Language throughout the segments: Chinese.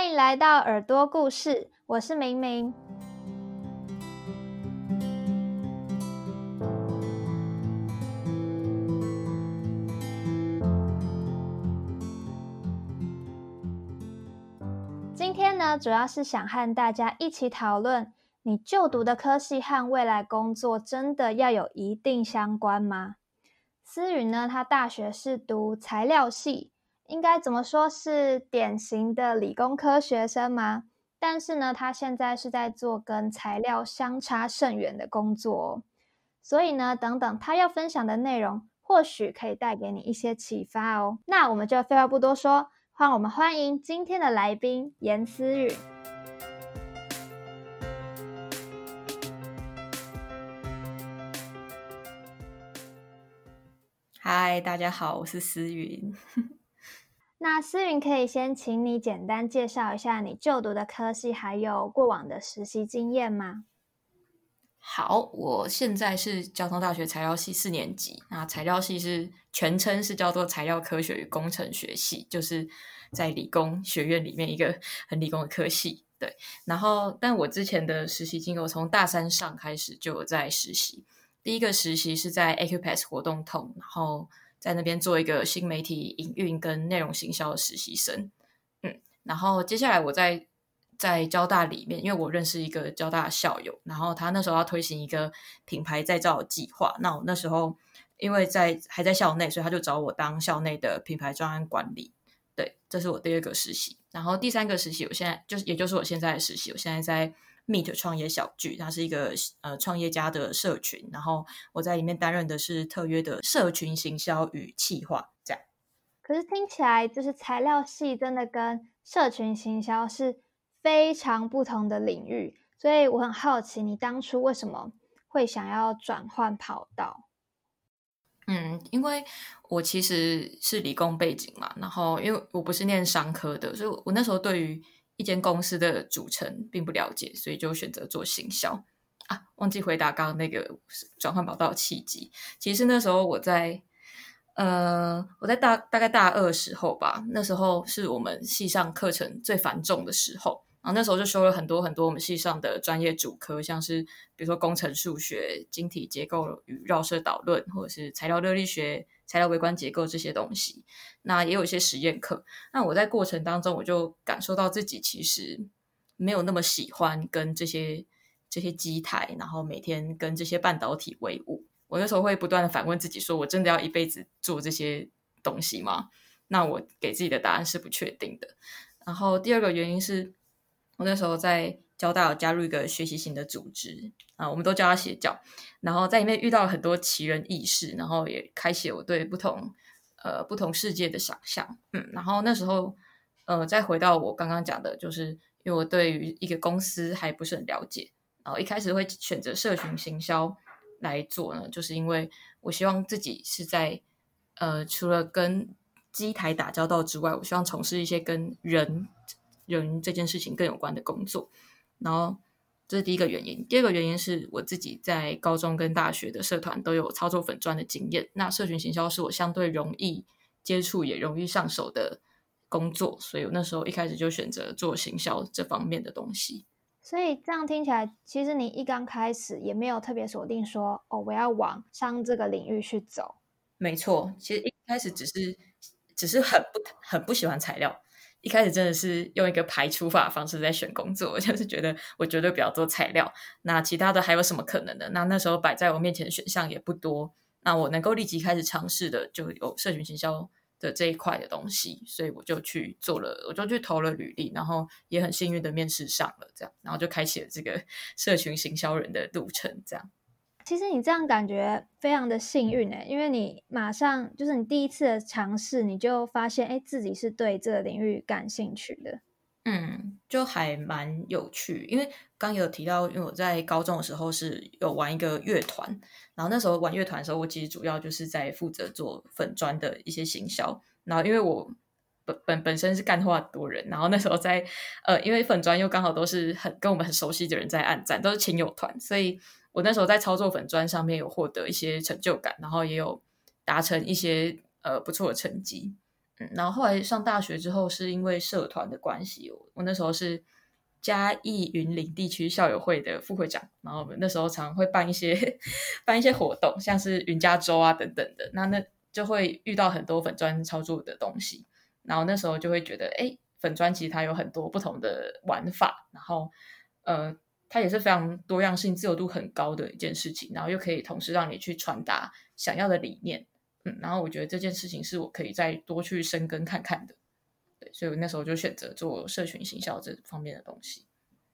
欢迎来到耳朵故事，我是明明。今天呢，主要是想和大家一起讨论：你就读的科系和未来工作真的要有一定相关吗？思云呢，他大学是读材料系，应该怎么说是典型的理工科学生吗？但是呢，他现在是在做跟材料相差甚远的工作哦。所以呢，等等他要分享的内容，或许可以带给你一些启发哦。那我们就废话不多说。让我们欢迎今天的来宾严思雨。嗨，大家好，我是思云。那思云可以先请你简单介绍一下你就读的科系，还有过往的实习经验吗？好，我现在是交通大学材料系四年级。那材料系是全称是叫做材料科学与工程学系，就是在理工学院里面一个 很理工的科系。对，然后但我之前的实习经过，从大三上开始就有在实习。第一个实习是在 Acupass 活动通，然后在那边做一个新媒体营运跟内容行销的实习生。嗯，然后接下来我在。在交大里面，因为我认识一个交大校友，然后他那时候要推行一个品牌再造计划。那我那时候因为在还在校内，所以他就找我当校内的品牌专案管理。对，这是我第二个实习。然后第三个实习，我现在就是也就是我现在的实习，我现在在 Meet 创业小聚，它是一个呃创业家的社群。然后我在里面担任的是特约的社群行销与企划。这样，可是听起来就是材料系真的跟社群行销是。非常不同的领域，所以我很好奇，你当初为什么会想要转换跑道？嗯，因为我其实是理工背景嘛，然后因为我不是念商科的，所以我那时候对于一间公司的组成并不了解，所以就选择做行销啊。忘记回答刚刚那个转换跑道的契机，其实那时候我在呃，我在大大概大二时候吧，那时候是我们系上课程最繁重的时候。然后那时候就修了很多很多我们系上的专业主科，像是比如说工程数学、晶体结构与绕射导论，或者是材料热力学、材料微观结构这些东西。那也有一些实验课。那我在过程当中，我就感受到自己其实没有那么喜欢跟这些这些机台，然后每天跟这些半导体为伍。我那时候会不断的反问自己：说我真的要一辈子做这些东西吗？那我给自己的答案是不确定的。然后第二个原因是。我那时候在交大有加入一个学习型的组织啊，我们都叫它邪教。然后在里面遇到了很多奇人异事，然后也开启我对不同呃不同世界的想象。嗯，然后那时候呃再回到我刚刚讲的，就是因为我对于一个公司还不是很了解，然后一开始会选择社群行销来做呢，就是因为我希望自己是在呃除了跟机台打交道之外，我希望从事一些跟人。人这件事情更有关的工作，然后这是第一个原因。第二个原因是我自己在高中跟大学的社团都有操作粉砖的经验，那社群行销是我相对容易接触也容易上手的工作，所以我那时候一开始就选择做行销这方面的东西。所以这样听起来，其实你一刚开始也没有特别锁定说哦，我要往商这个领域去走。没错，其实一开始只是只是很不很不喜欢材料。一开始真的是用一个排除法方式在选工作，就是觉得我绝对不要做材料，那其他的还有什么可能的？那那时候摆在我面前的选项也不多，那我能够立即开始尝试的就有社群行销的这一块的东西，所以我就去做了，我就去投了履历，然后也很幸运的面试上了，这样，然后就开启了这个社群行销人的路程，这样。其实你这样感觉非常的幸运诶，因为你马上就是你第一次的尝试，你就发现哎自己是对这个领域感兴趣的。嗯，就还蛮有趣。因为刚有提到，因为我在高中的时候是有玩一个乐团，然后那时候玩乐团的时候，我其实主要就是在负责做粉砖的一些行销。然后因为我本本本身是干话多人，然后那时候在呃，因为粉砖又刚好都是很跟我们很熟悉的人在暗赞，都是亲友团，所以。我那时候在操作粉砖上面有获得一些成就感，然后也有达成一些呃不错的成绩，嗯，然后后来上大学之后，是因为社团的关系，我我那时候是嘉义云林地区校友会的副会长，然后我们那时候常会办一些 办一些活动，像是云家周啊等等的，那那就会遇到很多粉砖操作的东西，然后那时候就会觉得，哎，粉砖其实它有很多不同的玩法，然后呃。它也是非常多样性、自由度很高的一件事情，然后又可以同时让你去传达想要的理念，嗯，然后我觉得这件事情是我可以再多去深耕看看的，对，所以我那时候就选择做社群行销这方面的东西。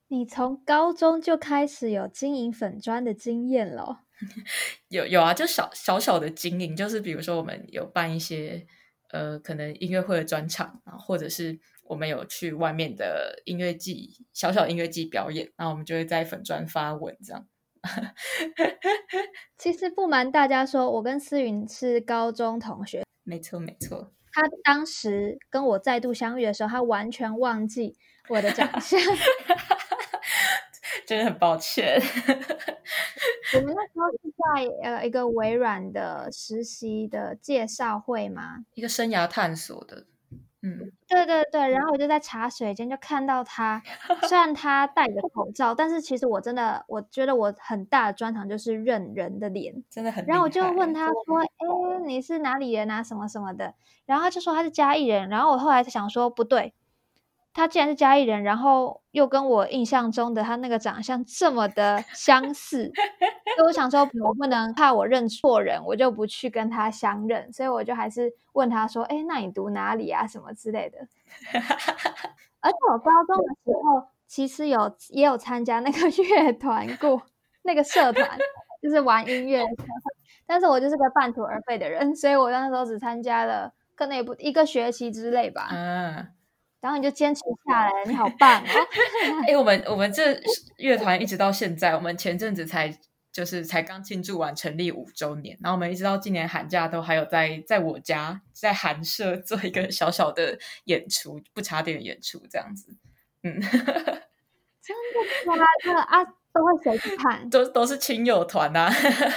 你从高中就开始有经营粉砖的经验了？有有啊，就小小小的经营，就是比如说我们有办一些呃可能音乐会的专场啊，或者是。我们有去外面的音乐季，小小音乐季表演，然后我们就会在粉砖发文这样。其实不瞒大家说，我跟思云是高中同学。没错，没错。他当时跟我再度相遇的时候，他完全忘记我的长相，真的很抱歉。我们那时候是在呃一个微软的实习的介绍会吗？一个生涯探索的。嗯，对对对，然后我就在茶水间就看到他，虽然他戴着口罩，但是其实我真的我觉得我很大的专长就是认人的脸，真的很。然后我就问他说：“哎，你是哪里人啊？什么什么的？”然后他就说他是嘉义人。然后我后来想说不对。他既然是嘉义人，然后又跟我印象中的他那个长相这么的相似，所以我想说，我不能怕我认错人，我就不去跟他相认，所以我就还是问他说：“哎，那你读哪里啊？什么之类的。”而且我高中的时候其实有也有参加那个乐团过，那个社团就是玩音乐，但是我就是个半途而废的人，所以我那时候只参加了可能也不一个学期之类吧。嗯。然后你就坚持下来，你好棒哦！哎，我们我们这乐团一直到现在，我们前阵子才就是才刚庆祝完成立五周年，然后我们一直到今年寒假都还有在在我家在寒舍做一个小小的演出，不插电演出这样子。嗯，真的吗？这啊都会谁去看？都都是亲友团啊，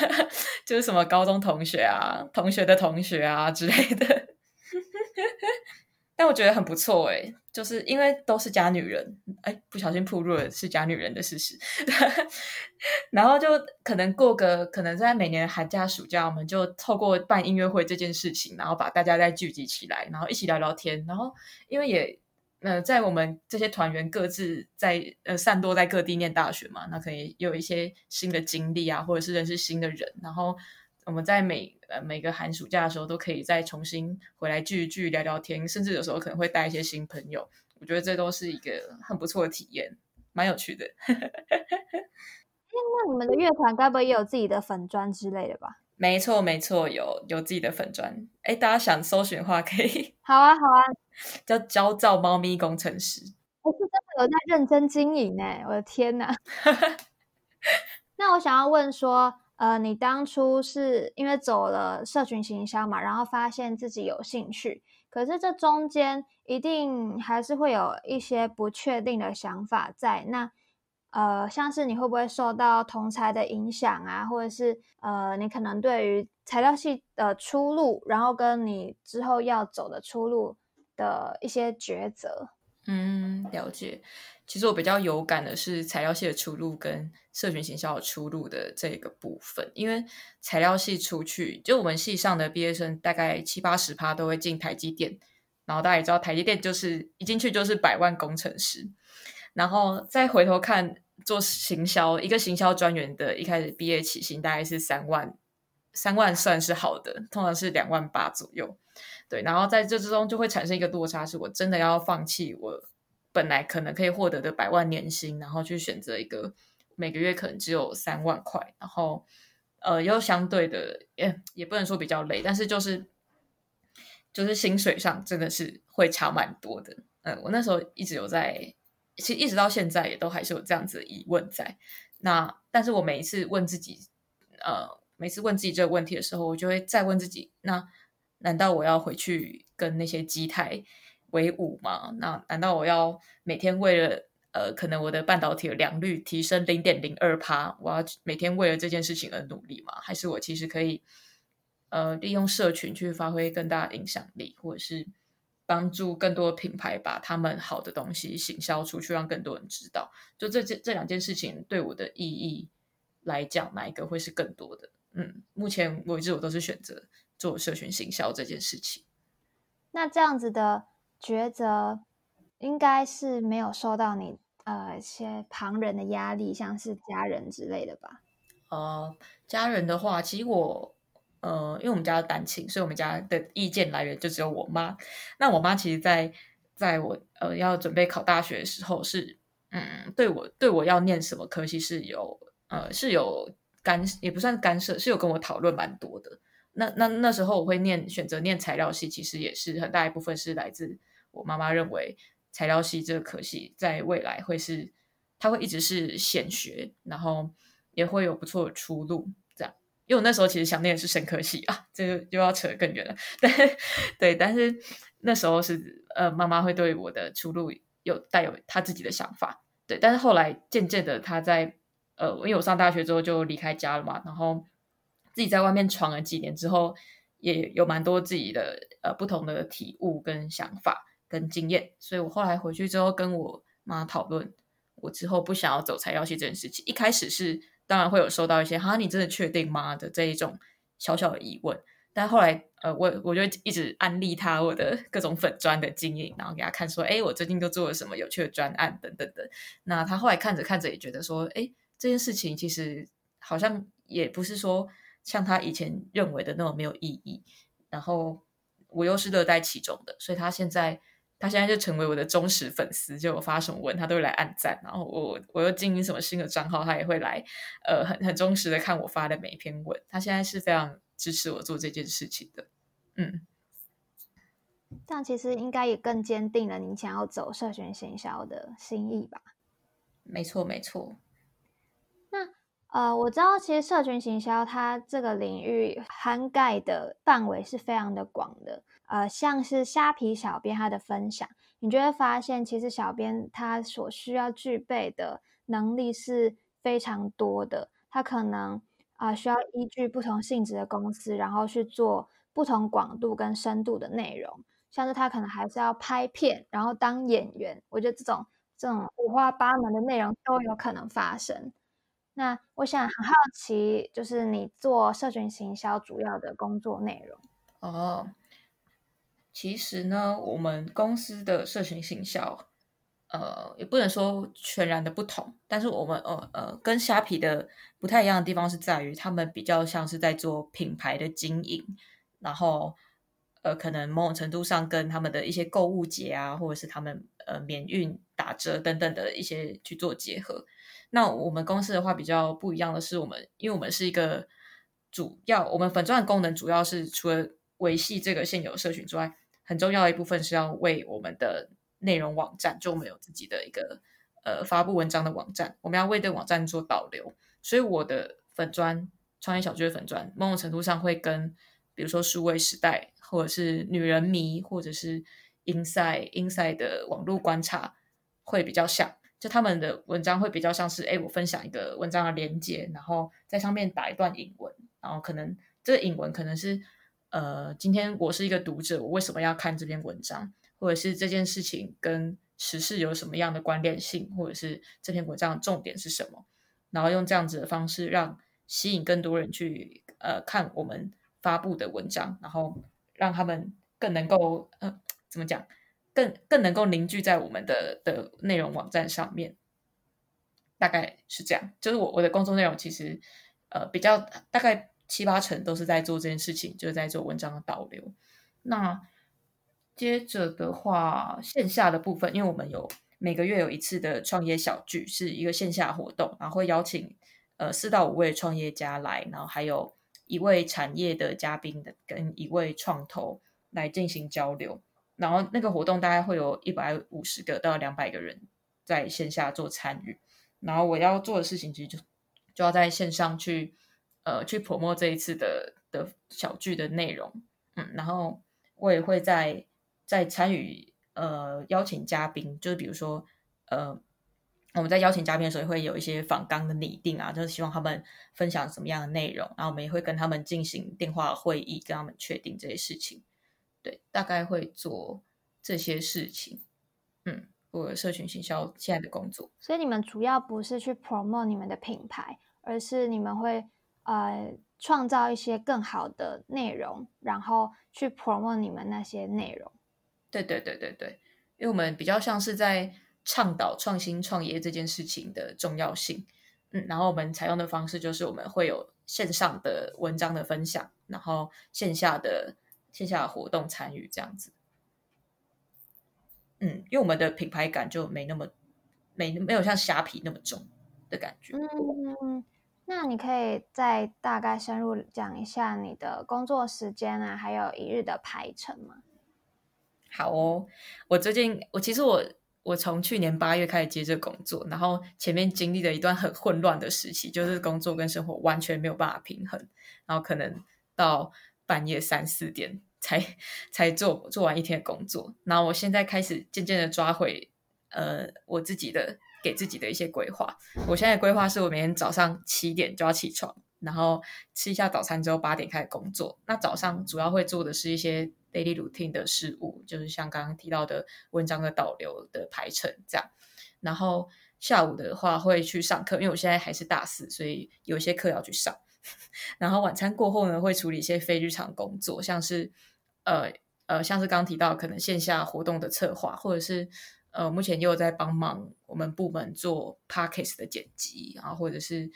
就是什么高中同学啊、同学的同学啊之类的。但我觉得很不错哎，就是因为都是假女人，哎，不小心暴露了是假女人的事实。然后就可能过个，可能在每年寒假、暑假，我们就透过办音乐会这件事情，然后把大家再聚集起来，然后一起聊聊天。然后因为也呃，在我们这些团员各自在呃散落在各地念大学嘛，那可以有一些新的经历啊，或者是认识新的人，然后。我们在每呃每个寒暑假的时候，都可以再重新回来聚一聚、聊聊天，甚至有时候可能会带一些新朋友。我觉得这都是一个很不错的体验，蛮有趣的。哎，那你们的乐团该不会也有自己的粉砖之类的吧？没错，没错，有有自己的粉砖。哎，大家想搜寻的话，可以。好啊，好啊，叫焦躁猫咪工程师。我是真的有在认真经营哎，我的天哪！那我想要问说。呃，你当初是因为走了社群行销嘛，然后发现自己有兴趣，可是这中间一定还是会有一些不确定的想法在。那呃，像是你会不会受到同才的影响啊，或者是呃，你可能对于材料系的出路，然后跟你之后要走的出路的一些抉择？嗯，了解。其实我比较有感的是材料系的出路跟社群行销的出路的这个部分，因为材料系出去，就我们系上的毕业生大概七八十趴都会进台积电，然后大家也知道台积电就是一进去就是百万工程师，然后再回头看做行销，一个行销专员的一开始毕业起薪大概是三万，三万算是好的，通常是两万八左右，对，然后在这之中就会产生一个落差，是我真的要放弃我。本来可能可以获得的百万年薪，然后去选择一个每个月可能只有三万块，然后呃又相对的也也不能说比较累，但是就是就是薪水上真的是会差蛮多的。嗯，我那时候一直有在，其实一直到现在也都还是有这样子的疑问在。那但是我每一次问自己，呃，每次问自己这个问题的时候，我就会再问自己：那难道我要回去跟那些机台？为伍嘛？那难道我要每天为了呃，可能我的半导体的良率提升零点零二趴，我要每天为了这件事情而努力吗？还是我其实可以呃利用社群去发挥更大的影响力，或者是帮助更多品牌把他们好的东西行销出去，让更多人知道。就这这这两件事情对我的意义来讲，哪一个会是更多的？嗯，目前为止我都是选择做社群行销这件事情。那这样子的抉择，应该是没有受到你呃一些旁人的压力，像是家人之类的吧？呃，家人的话，其实我呃，因为我们家的单亲，所以我们家的意见来源就只有我妈。那我妈其实，在在我呃要准备考大学的时候，是嗯，对我对我要念什么科系是有呃是有干也不算干涉，是有跟我讨论蛮多的。那那那时候我会念选择念材料系，其实也是很大一部分是来自我妈妈认为材料系这个科系在未来会是它会一直是显学，然后也会有不错的出路。这样，因为我那时候其实想念的是生科系啊，这个又要扯更远了。对对，但是那时候是呃，妈妈会对我的出路有带有她自己的想法。对，但是后来渐渐的，她在呃，因为我上大学之后就离开家了嘛，然后。自己在外面闯了几年之后，也有蛮多自己的呃不同的体悟跟想法跟经验，所以我后来回去之后跟我妈讨论，我之后不想要走材料系这件事情。一开始是当然会有收到一些“哈，你真的确定吗”的这一种小小的疑问，但后来呃我我就一直安利他我的各种粉砖的经验，然后给他看说，哎，我最近都做了什么有趣的专案等等等。那他后来看着看着也觉得说，哎，这件事情其实好像也不是说。像他以前认为的那种没有意义，然后我又是乐在其中的，所以他现在他现在就成为我的忠实粉丝，就我发什么文他都会来按赞，然后我我又经营什么新的账号，他也会来呃很很忠实的看我发的每一篇文，他现在是非常支持我做这件事情的，嗯，这样其实应该也更坚定了您想要走社群行销的心意吧？没错，没错。呃，我知道，其实社群行销它这个领域涵盖的范围是非常的广的。呃，像是虾皮小编他的分享，你就会发现，其实小编他所需要具备的能力是非常多的。他可能啊，需要依据不同性质的公司，然后去做不同广度跟深度的内容。像是他可能还是要拍片，然后当演员。我觉得这种这种五花八门的内容都有可能发生。那我想很好奇，就是你做社群行销主要的工作内容哦。其实呢，我们公司的社群行销，呃，也不能说全然的不同，但是我们呃呃，跟虾皮的不太一样的地方是在于，他们比较像是在做品牌的经营，然后呃，可能某种程度上跟他们的一些购物节啊，或者是他们呃免运打折等等的一些去做结合。那我们公司的话比较不一样的是，我们因为我们是一个主要，我们粉钻的功能主要是除了维系这个现有社群之外，很重要的一部分是要为我们的内容网站，就我们有自己的一个呃发布文章的网站，我们要为这个网站做导流。所以我的粉钻创业小聚的粉钻，某种程度上会跟比如说数位时代，或者是女人迷，或者是 inside inside 的网络观察会比较像。就他们的文章会比较像是，哎，我分享一个文章的连接，然后在上面打一段引文，然后可能这个引文可能是，呃，今天我是一个读者，我为什么要看这篇文章，或者是这件事情跟时事有什么样的关联性，或者是这篇文章的重点是什么，然后用这样子的方式让吸引更多人去呃看我们发布的文章，然后让他们更能够呃怎么讲？更更能够凝聚在我们的的内容网站上面，大概是这样。就是我我的工作内容其实呃比较大概七八成都是在做这件事情，就是在做文章的导流。那接着的话，线下的部分，因为我们有每个月有一次的创业小聚，是一个线下活动，然后会邀请呃四到五位创业家来，然后还有一位产业的嘉宾的跟一位创投来进行交流。然后那个活动大概会有一百五十个到两百个人在线下做参与，然后我要做的事情其实就就要在线上去呃去 promo 这一次的的小剧的内容，嗯，然后我也会在在参与呃邀请嘉宾，就是比如说呃我们在邀请嘉宾的时候会有一些访纲的拟定啊，就是希望他们分享什么样的内容，然后我们也会跟他们进行电话会议，跟他们确定这些事情。对，大概会做这些事情。嗯，我社群行销现在的工作，所以你们主要不是去 promote 你们的品牌，而是你们会呃创造一些更好的内容，然后去 promote 你们那些内容。对对对对对，因为我们比较像是在倡导创新创业这件事情的重要性。嗯，然后我们采用的方式就是我们会有线上的文章的分享，然后线下的线下活动参与这样子。嗯，因为我们的品牌感就没那么没没有像虾皮那么重的感觉。嗯，那你可以再大概深入讲一下你的工作时间啊，还有一日的排程吗？好哦，我最近我其实我。我从去年八月开始接这工作，然后前面经历了一段很混乱的时期，就是工作跟生活完全没有办法平衡，然后可能到半夜三四点才才做做完一天工作。然后我现在开始渐渐的抓回呃我自己的给自己的一些规划。我现在规划是我每天早上七点就要起床，然后吃一下早餐之后八点开始工作。那早上主要会做的是一些。daily routine 的事物，就是像刚刚提到的文章的导流的排程这样。然后下午的话会去上课，因为我现在还是大四，所以有些课要去上。然后晚餐过后呢，会处理一些非日常工作，像是呃呃，像是刚提到可能线下活动的策划，或者是呃，目前又在帮忙我们部门做 podcast 的剪辑，然后或者是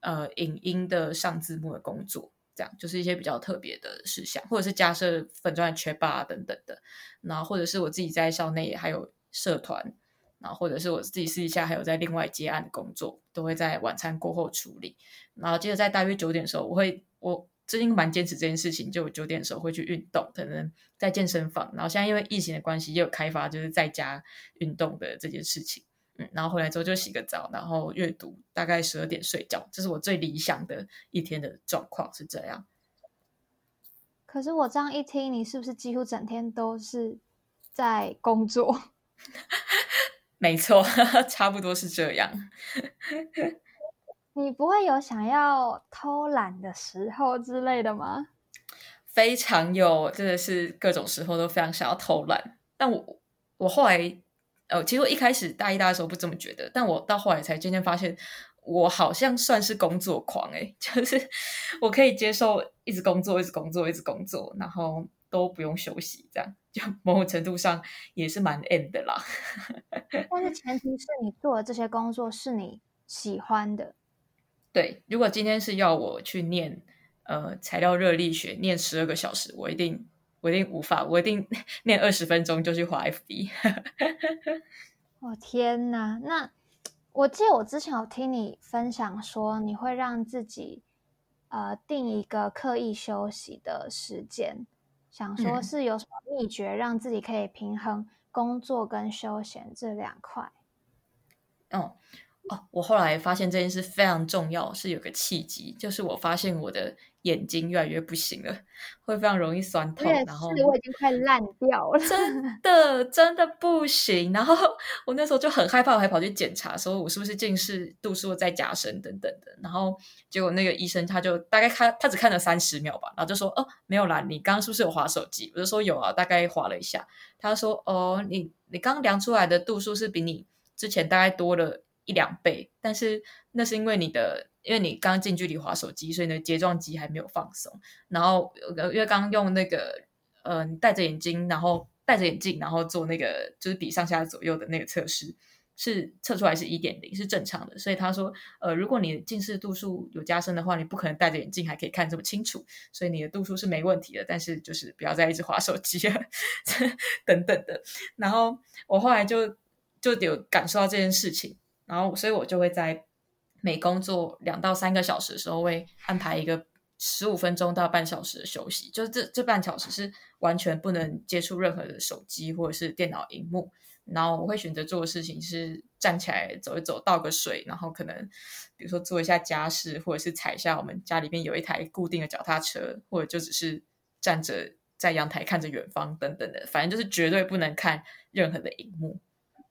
呃影音的上字幕的工作。这样就是一些比较特别的事项，或者是加设粉钻缺霸等等的，然后或者是我自己在校内还有社团，然后或者是我自己私底下还有在另外接案的工作，都会在晚餐过后处理。然后接着在大约九点的时候，我会我最近蛮坚持这件事情，就九点的时候会去运动，可能在健身房。然后现在因为疫情的关系，也有开发就是在家运动的这件事情。嗯，然后回来之后就洗个澡，然后阅读，大概十二点睡觉，这是我最理想的一天的状况是这样。可是我这样一听，你是不是几乎整天都是在工作？没错，差不多是这样。你不会有想要偷懒的时候之类的吗？非常有，真的是各种时候都非常想要偷懒，但我我后来。呃，其实我一开始大一、大二的时候不这么觉得，但我到后来才渐渐发现，我好像算是工作狂诶，就是我可以接受一直工作、一直工作、一直工作，然后都不用休息，这样就某种程度上也是蛮 end 的啦。但是前提是你做的这些工作是你喜欢的。对，如果今天是要我去念呃材料热力学，念十二个小时，我一定。我一定无法，我一定 念二十分钟就去滑 FB。我天哪！那我记得我之前有听你分享说，你会让自己呃定一个刻意休息的时间，想说是有什么秘诀让自己可以平衡工作跟休闲这两块？哦哦，我后来发现这件事非常重要，是有个契机，就是我发现我的。眼睛越来越不行了，会非常容易酸痛。然后我已经快烂掉了，真 的真的不行。然后我那时候就很害怕，我还跑去检查，说我是不是近视度数在加深等等的。然后结果那个医生他就大概看，他只看了三十秒吧，然后就说：“哦，没有啦，你刚刚是不是有划手机？”我就说：“有啊，大概划了一下。”他说：“哦，你你刚量出来的度数是比你之前大概多了一两倍，但是那是因为你的。”因为你刚近距离滑手机，所以你的睫状肌还没有放松。然后，因为刚用那个，呃，戴着眼睛，然后戴着眼镜，然后做那个就是比上下左右的那个测试，是测出来是一点零，是正常的。所以他说，呃，如果你近视度数有加深的话，你不可能戴着眼镜还可以看这么清楚，所以你的度数是没问题的。但是就是不要再一直滑手机了，等等的。然后我后来就就有感受到这件事情，然后所以我就会在。每工作两到三个小时的时候，会安排一个十五分钟到半小时的休息，就是这这半小时是完全不能接触任何的手机或者是电脑荧幕。然后我会选择做的事情是站起来走一走，倒个水，然后可能比如说做一下家事，或者是踩一下我们家里面有一台固定的脚踏车，或者就只是站着在阳台看着远方等等的，反正就是绝对不能看任何的荧幕。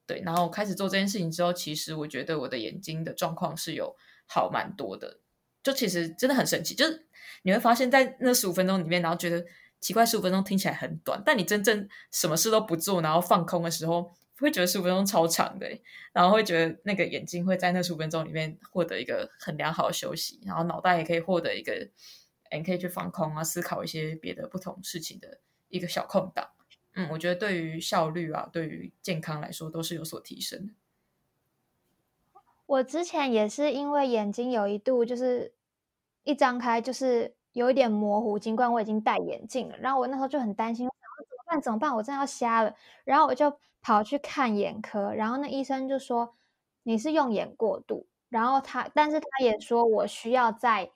对，然后开始做这件事情之后，其实我觉得我的眼睛的状况是有好蛮多的，就其实真的很神奇，就是你会发现在那十五分钟里面，然后觉得奇怪，十五分钟听起来很短，但你真正什么事都不做，然后放空的时候，会觉得十五分钟超长的，然后会觉得那个眼睛会在那十五分钟里面获得一个很良好的休息，然后脑袋也可以获得一个，你可以去放空啊，思考一些别的不同事情的一个小空档。嗯，我觉得对于效率啊，对于健康来说都是有所提升的。我之前也是因为眼睛有一度就是一张开就是有一点模糊，尽管我已经戴眼镜了，然后我那时候就很担心，怎么办？怎么办？我真的要瞎了。然后我就跑去看眼科，然后那医生就说你是用眼过度，然后他，但是他也说我需要再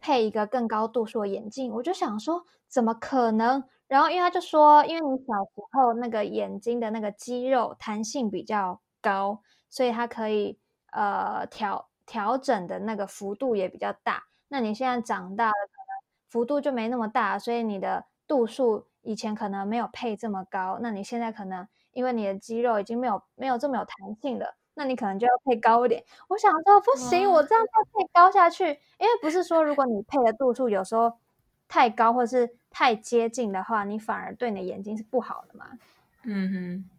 配一个更高度数的眼镜。我就想说怎么可能？然后因为他就说，因为你小时候那个眼睛的那个肌肉弹性比较高，所以它可以。呃，调调整的那个幅度也比较大。那你现在长大了，可能幅度就没那么大，所以你的度数以前可能没有配这么高。那你现在可能因为你的肌肉已经没有没有这么有弹性了，那你可能就要配高一点。我想说不行，我这样再配高下去，因为不是说如果你配的度数有时候太高或者是太接近的话，你反而对你的眼睛是不好的嘛。嗯哼。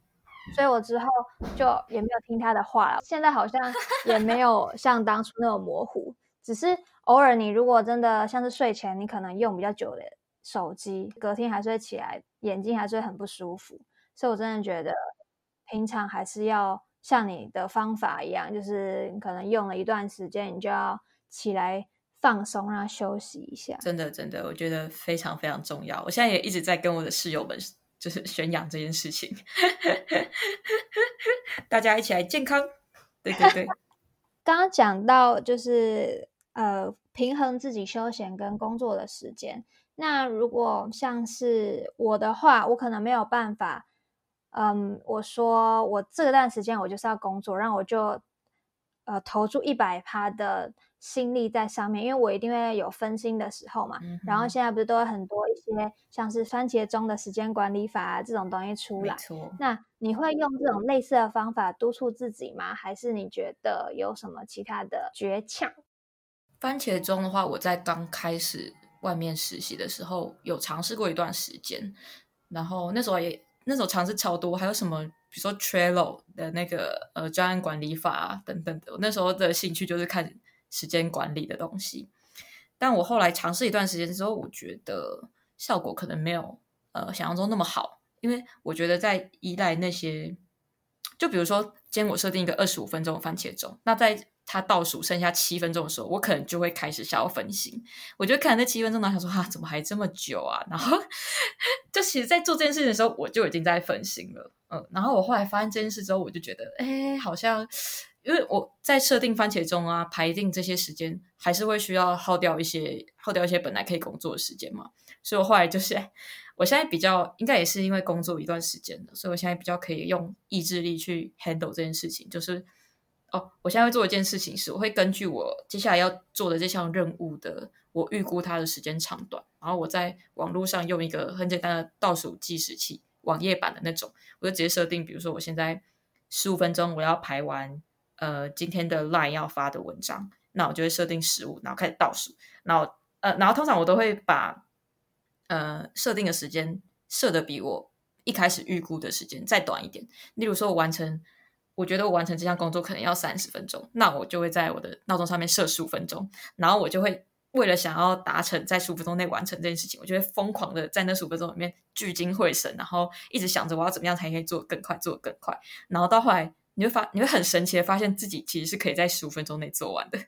所以我之后就也没有听他的话了。现在好像也没有像当初那么模糊，只是偶尔你如果真的像是睡前，你可能用比较久的手机，隔天还是会起来，眼睛还是会很不舒服。所以我真的觉得平常还是要像你的方法一样，就是可能用了一段时间，你就要起来放松，让休息一下。真的，真的，我觉得非常非常重要。我现在也一直在跟我的室友们。就是宣扬这件事情，大家一起来健康。对对对，刚刚讲到就是呃平衡自己休闲跟工作的时间。那如果像是我的话，我可能没有办法。嗯，我说我这段时间我就是要工作，然后我就呃投注一百趴的。心力在上面，因为我一定会有分心的时候嘛。然后现在不是都有很多一些像是番茄钟的时间管理法啊这种东西出来。那你会用这种类似的方法督促自己吗？还是你觉得有什么其他的诀窍？番茄钟的话，我在刚开始外面实习的时候有尝试过一段时间，然后那时候也那时候尝试超多，还有什么比如说 Trello 的那个呃专案管理法啊等等的。我那时候的兴趣就是看。时间管理的东西，但我后来尝试一段时间之后，我觉得效果可能没有呃想象中那么好，因为我觉得在依赖那些，就比如说今天我设定一个二十五分钟番茄钟，那在他倒数剩下七分钟的时候，我可能就会开始想要分心。我就看那七分钟，然后想说啊，怎么还这么久啊？然后就其实，在做这件事情的时候，我就已经在分心了。嗯，然后我后来发现这件事之后，我就觉得，哎，好像。因为我在设定番茄钟啊，排定这些时间，还是会需要耗掉一些耗掉一些本来可以工作的时间嘛。所以我后来就是，我现在比较应该也是因为工作一段时间了，所以我现在比较可以用意志力去 handle 这件事情。就是哦，我现在会做一件事情是，我会根据我接下来要做的这项任务的，我预估它的时间长短，然后我在网络上用一个很简单的倒数计时器，网页版的那种，我就直接设定，比如说我现在十五分钟我要排完。呃，今天的 line 要发的文章，那我就会设定十五，然后开始倒数，然后呃，然后通常我都会把呃设定的时间设的比我一开始预估的时间再短一点。例如说，我完成，我觉得我完成这项工作可能要三十分钟，那我就会在我的闹钟上面设十五分钟，然后我就会为了想要达成在十五分钟内完成这件事情，我就会疯狂的在那十五分钟里面聚精会神，然后一直想着我要怎么样才可以做更快，做更快，然后到后来。你会发，你会很神奇的发现自己其实是可以在十五分钟内做完的，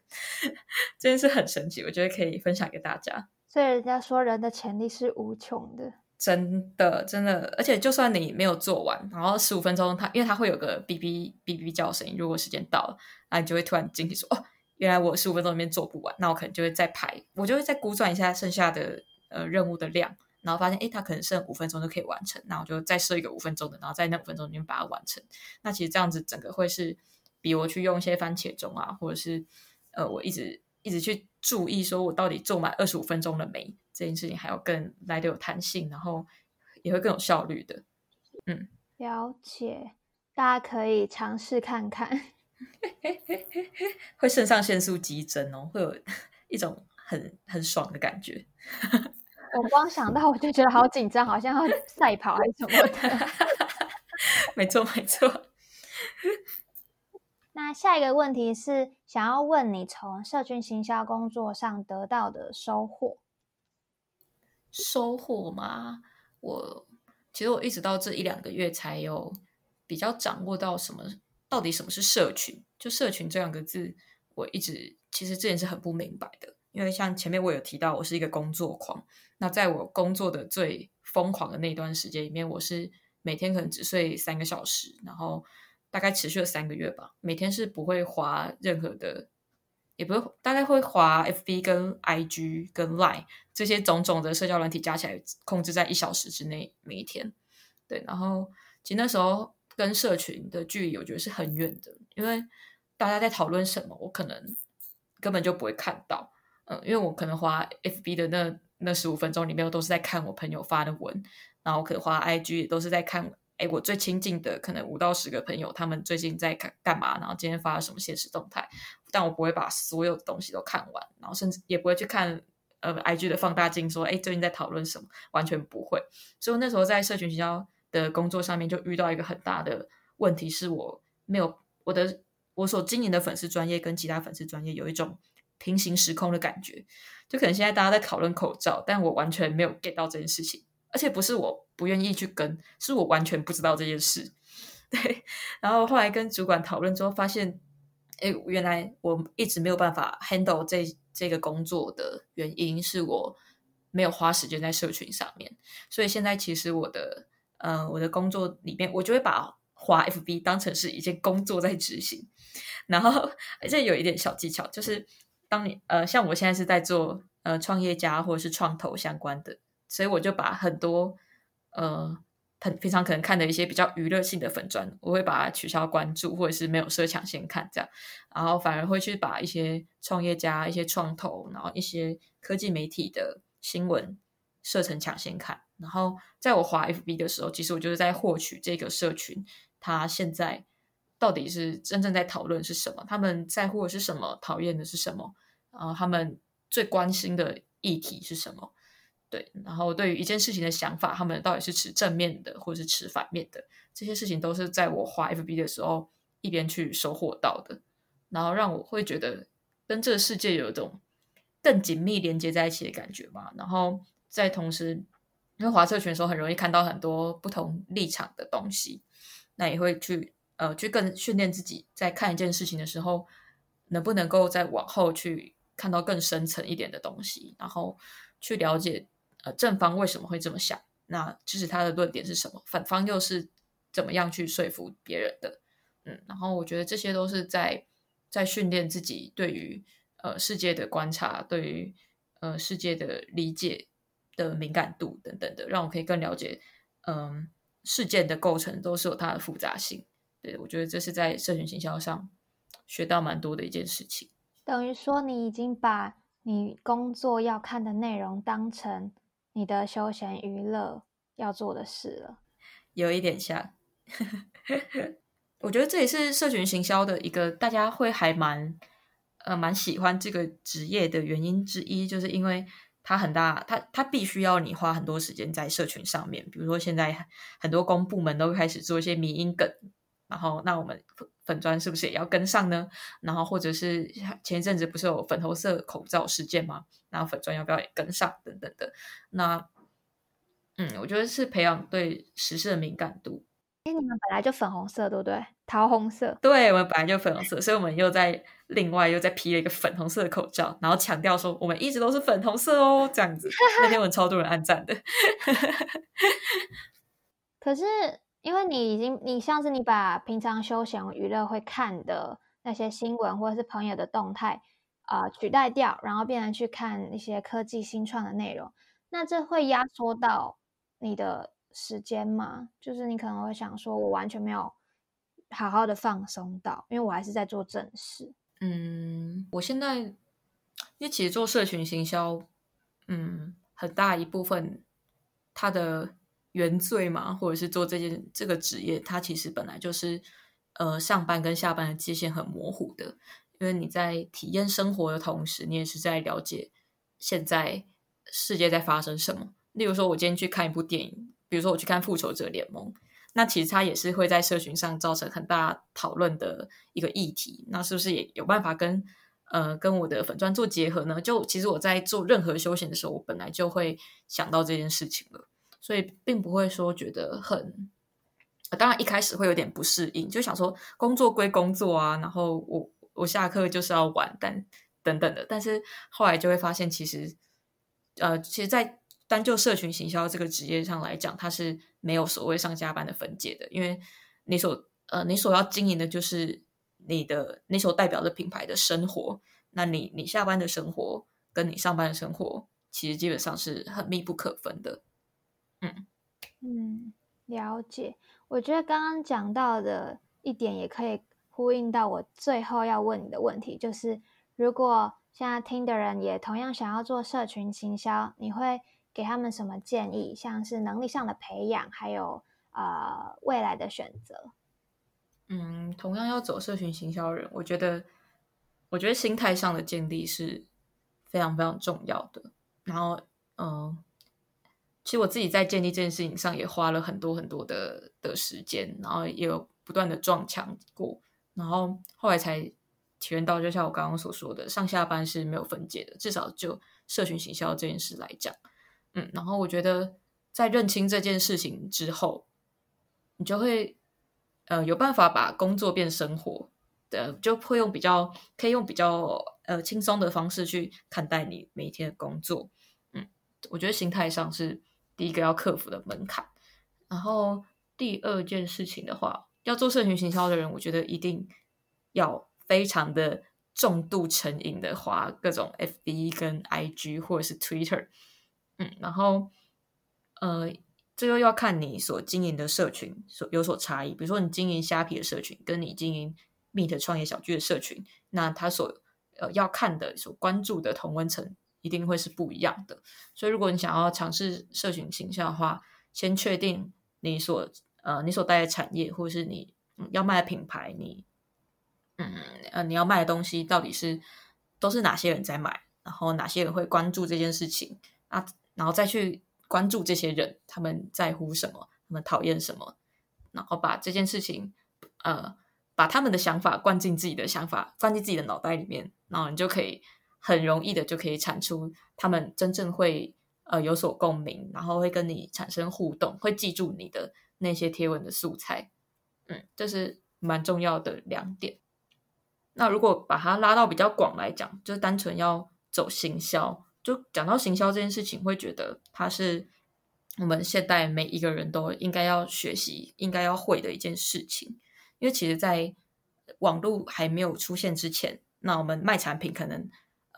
真的是很神奇。我觉得可以分享给大家。所以人家说人的潜力是无穷的，真的真的。而且就算你没有做完，然后十五分钟，它因为它会有个哔哔哔哔叫声音，如果时间到了，那你就会突然惊喜说：“哦，原来我十五分钟里面做不完。”那我可能就会再排，我就会再估算一下剩下的呃任务的量。然后发现，哎，它可能剩五分钟就可以完成，那我就再设一个五分钟的，然后在那五分钟里面把它完成。那其实这样子整个会是比我去用一些番茄钟啊，或者是呃，我一直一直去注意说我到底做满二十五分钟了没这件事情，还要更来的有弹性，然后也会更有效率的。嗯，了解，大家可以尝试看看，会肾上腺素激增哦，会有 一种很很爽的感觉。我光想到我就觉得好紧张，好像要赛跑还是什么的。没错，没错。那下一个问题是，想要问你从社群行销工作上得到的收获。收获吗？我其实我一直到这一两个月才有比较掌握到什么，到底什么是社群？就社群这两个字，我一直其实之前是很不明白的。因为像前面我有提到，我是一个工作狂。那在我工作的最疯狂的那段时间里面，我是每天可能只睡三个小时，然后大概持续了三个月吧。每天是不会划任何的，也不会大概会划 FB 跟 IG 跟 Line 这些种种的社交软体加起来，控制在一小时之内每一天。对，然后其实那时候跟社群的距离，我觉得是很远的，因为大家在讨论什么，我可能根本就不会看到。嗯，因为我可能花 FB 的那那十五分钟里面，我都是在看我朋友发的文，然后可能花 IG 也都是在看，哎，我最亲近的可能五到十个朋友，他们最近在干干嘛，然后今天发了什么现实动态，但我不会把所有的东西都看完，然后甚至也不会去看呃 IG 的放大镜，说哎最近在讨论什么，完全不会。所以那时候在社群营销的工作上面，就遇到一个很大的问题，是我没有我的我所经营的粉丝专业跟其他粉丝专业有一种。平行时空的感觉，就可能现在大家在讨论口罩，但我完全没有 get 到这件事情，而且不是我不愿意去跟，是我完全不知道这件事。对，然后后来跟主管讨论之后，发现，哎，原来我一直没有办法 handle 这这个工作的原因是我没有花时间在社群上面，所以现在其实我的呃我的工作里面，我就会把花 FB 当成是一件工作在执行，然后而且有一点小技巧就是。当你呃，像我现在是在做呃创业家或者是创投相关的，所以我就把很多呃很平常可能看的一些比较娱乐性的粉砖，我会把它取消关注，或者是没有设抢先看这样，然后反而会去把一些创业家、一些创投，然后一些科技媒体的新闻设成抢先看。然后在我滑 FB 的时候，其实我就是在获取这个社群，它现在。到底是真正在讨论是什么？他们在乎的是什么？讨厌的是什么？然后他们最关心的议题是什么？对，然后对于一件事情的想法，他们到底是持正面的，或者是持反面的？这些事情都是在我画 FB 的时候一边去收获到的，然后让我会觉得跟这个世界有一种更紧密连接在一起的感觉嘛。然后在同时，因为华社群的时候很容易看到很多不同立场的东西，那也会去。呃，去更训练自己，在看一件事情的时候，能不能够再往后去看到更深层一点的东西，然后去了解呃正方为什么会这么想，那支持他的论点是什么，反方又是怎么样去说服别人的，嗯，然后我觉得这些都是在在训练自己对于呃世界的观察，对于呃世界的理解的敏感度等等的，让我可以更了解，嗯，事件的构成都是有它的复杂性。对，我觉得这是在社群营销上学到蛮多的一件事情。等于说，你已经把你工作要看的内容当成你的休闲娱乐要做的事了。有一点像，我觉得这也是社群行销的一个大家会还蛮呃蛮喜欢这个职业的原因之一，就是因为它很大，它它必须要你花很多时间在社群上面。比如说，现在很多公部门都开始做一些迷音梗。然后，那我们粉砖是不是也要跟上呢？然后，或者是前一阵子不是有粉红色口罩事件吗？然后粉砖要不要也跟上？等等的。那，嗯，我觉得是培养对时事的敏感度。哎，你们本来就粉红色，对不对？桃红色。对，我们本来就粉红色，所以我们又在另外又在披了一个粉红色的口罩，然后强调说我们一直都是粉红色哦，这样子。那天我们超多人按赞的。可是。因为你已经，你像是你把平常休闲娱乐会看的那些新闻或者是朋友的动态啊取代掉，然后变成去看一些科技新创的内容，那这会压缩到你的时间吗？就是你可能会想说，我完全没有好好的放松到，因为我还是在做正事。嗯，我现在因为其实做社群行销，嗯，很大一部分它的。原罪嘛，或者是做这件这个职业，它其实本来就是呃上班跟下班的界限很模糊的。因为你在体验生活的同时，你也是在了解现在世界在发生什么。例如说，我今天去看一部电影，比如说我去看《复仇者联盟》，那其实它也是会在社群上造成很大讨论的一个议题。那是不是也有办法跟呃跟我的粉钻做结合呢？就其实我在做任何休闲的时候，我本来就会想到这件事情了，所以并不会说觉得很。当然一开始会有点不适应，就想说工作归工作啊，然后我我下课就是要玩，但等等的。但是后来就会发现，其实呃，其实，在单就社群行销这个职业上来讲，它是没有所谓上下班的分界的，因为你所呃你所要经营的就是你的你所代表的品牌的生活，那你你下班的生活跟你上班的生活，其实基本上是很密不可分的。嗯嗯，了解。我觉得刚刚讲到的一点也可以呼应到我最后要问你的问题，就是如果现在听的人也同样想要做社群行销，你会？给他们什么建议？像是能力上的培养，还有呃未来的选择。嗯，同样要走社群行销人，我觉得，我觉得心态上的建立是非常非常重要的。然后，嗯，其实我自己在建立这件事情上也花了很多很多的的时间，然后也有不断的撞墙过，然后后来才体验到，就像我刚刚所说的，上下班是没有分界的。至少就社群行销这件事来讲。嗯，然后我觉得在认清这件事情之后，你就会呃有办法把工作变生活的，就会用比较可以用比较呃轻松的方式去看待你每一天的工作。嗯，我觉得心态上是第一个要克服的门槛。然后第二件事情的话，要做社群行销的人，我觉得一定要非常的重度成瘾的花各种 FB 跟 IG 或者是 Twitter。嗯，然后，呃，这又要看你所经营的社群所有所差异。比如说，你经营虾皮的社群，跟你经营 Meet 创业小聚的社群，那他所呃要看的、所关注的同温层一定会是不一样的。所以，如果你想要尝试社群形象的话，先确定你所呃你所带的产业，或者是你要卖的品牌，你嗯呃你要卖的东西到底是都是哪些人在买，然后哪些人会关注这件事情啊？然后再去关注这些人，他们在乎什么，他们讨厌什么，然后把这件事情，呃，把他们的想法灌进自己的想法，灌进自己的脑袋里面，然后你就可以很容易的就可以产出他们真正会呃有所共鸣，然后会跟你产生互动，会记住你的那些贴文的素材。嗯，这是蛮重要的两点。那如果把它拉到比较广来讲，就是单纯要走行销。就讲到行销这件事情，会觉得它是我们现代每一个人都应该要学习、应该要会的一件事情。因为其实，在网络还没有出现之前，那我们卖产品可能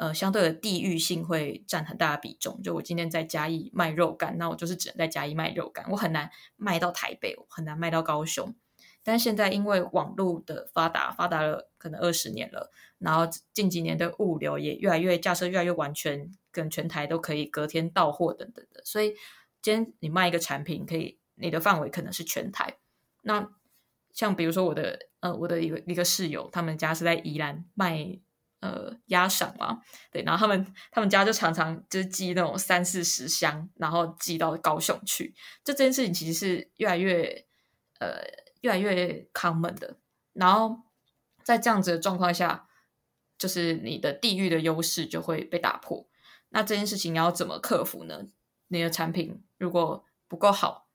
呃相对的地域性会占很大的比重。就我今天在嘉义卖肉干，那我就是只能在嘉义卖肉干，我很难卖到台北，很难卖到高雄。但现在因为网络的发达，发达了可能二十年了，然后近几年的物流也越来越架设越来越完全。跟全台都可以隔天到货等等的，所以今天你卖一个产品，可以你的范围可能是全台。那像比如说我的呃我的一个一个室友，他们家是在宜兰卖呃压赏嘛，对，然后他们他们家就常常就是寄那种三四十箱，然后寄到高雄去。就这件事情其实是越来越呃越来越 common 的。然后在这样子的状况下，就是你的地域的优势就会被打破。那这件事情你要怎么克服呢？你的产品如果不够好，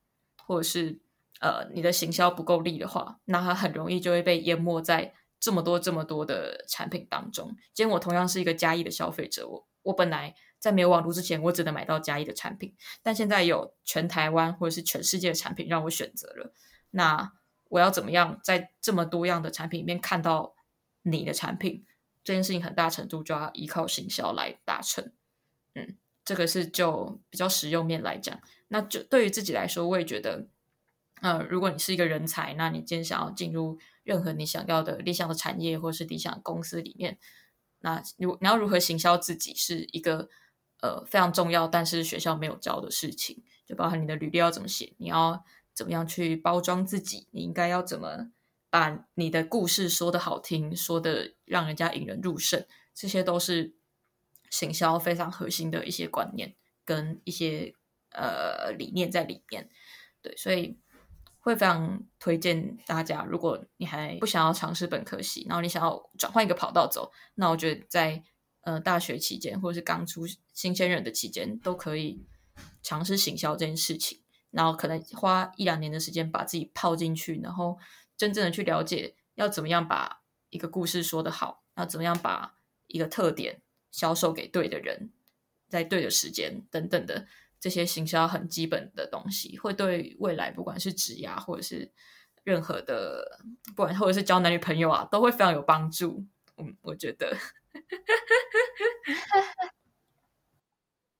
或者是呃你的行销不够力的话，那它很容易就会被淹没在这么多这么多的产品当中。今天我同样是一个嘉义的消费者，我我本来在没有网络之前，我只能买到嘉义的产品，但现在有全台湾或者是全世界的产品让我选择了。那我要怎么样在这么多样的产品里面看到你的产品？这件事情很大程度就要依靠行销来达成。嗯，这个是就比较实用面来讲，那就对于自己来说，我也觉得，呃，如果你是一个人才，那你今天想要进入任何你想要的理想的产业或是理想公司里面，那如你要如何行销自己，是一个呃非常重要，但是学校没有教的事情，就包含你的履历要怎么写，你要怎么样去包装自己，你应该要怎么把你的故事说的好听，说的让人家引人入胜，这些都是。行销非常核心的一些观念，跟一些呃理念在里面。对，所以会非常推荐大家，如果你还不想要尝试本科系，然后你想要转换一个跑道走，那我觉得在呃大学期间或者是刚出新鲜人的期间，都可以尝试行销这件事情。然后可能花一两年的时间把自己泡进去，然后真正的去了解要怎么样把一个故事说得好，要怎么样把一个特点销售给对的人，在对的时间等等的这些行销很基本的东西，会对未来不管是职涯或者是任何的，不管或者是交男女朋友啊，都会非常有帮助。嗯，我觉得，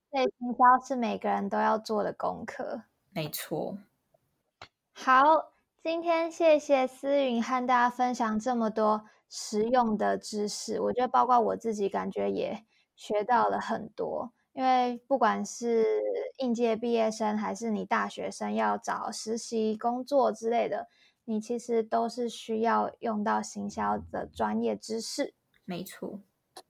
对，行销是每个人都要做的功课。没错，好，今天谢谢思云和大家分享这么多实用的知识，我觉得包括我自己，感觉也学到了很多。因为不管是应届毕业生，还是你大学生要找实习工作之类的，你其实都是需要用到行销的专业知识。没错，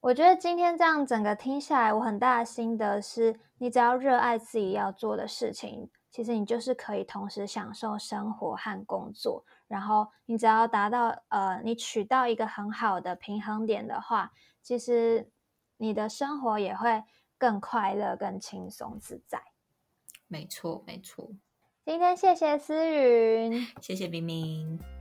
我觉得今天这样整个听下来，我很大的心得是，你只要热爱自己要做的事情。其实你就是可以同时享受生活和工作，然后你只要达到呃，你取到一个很好的平衡点的话，其实你的生活也会更快乐、更轻松自在。没错，没错。今天谢谢思云，谢谢冰冰。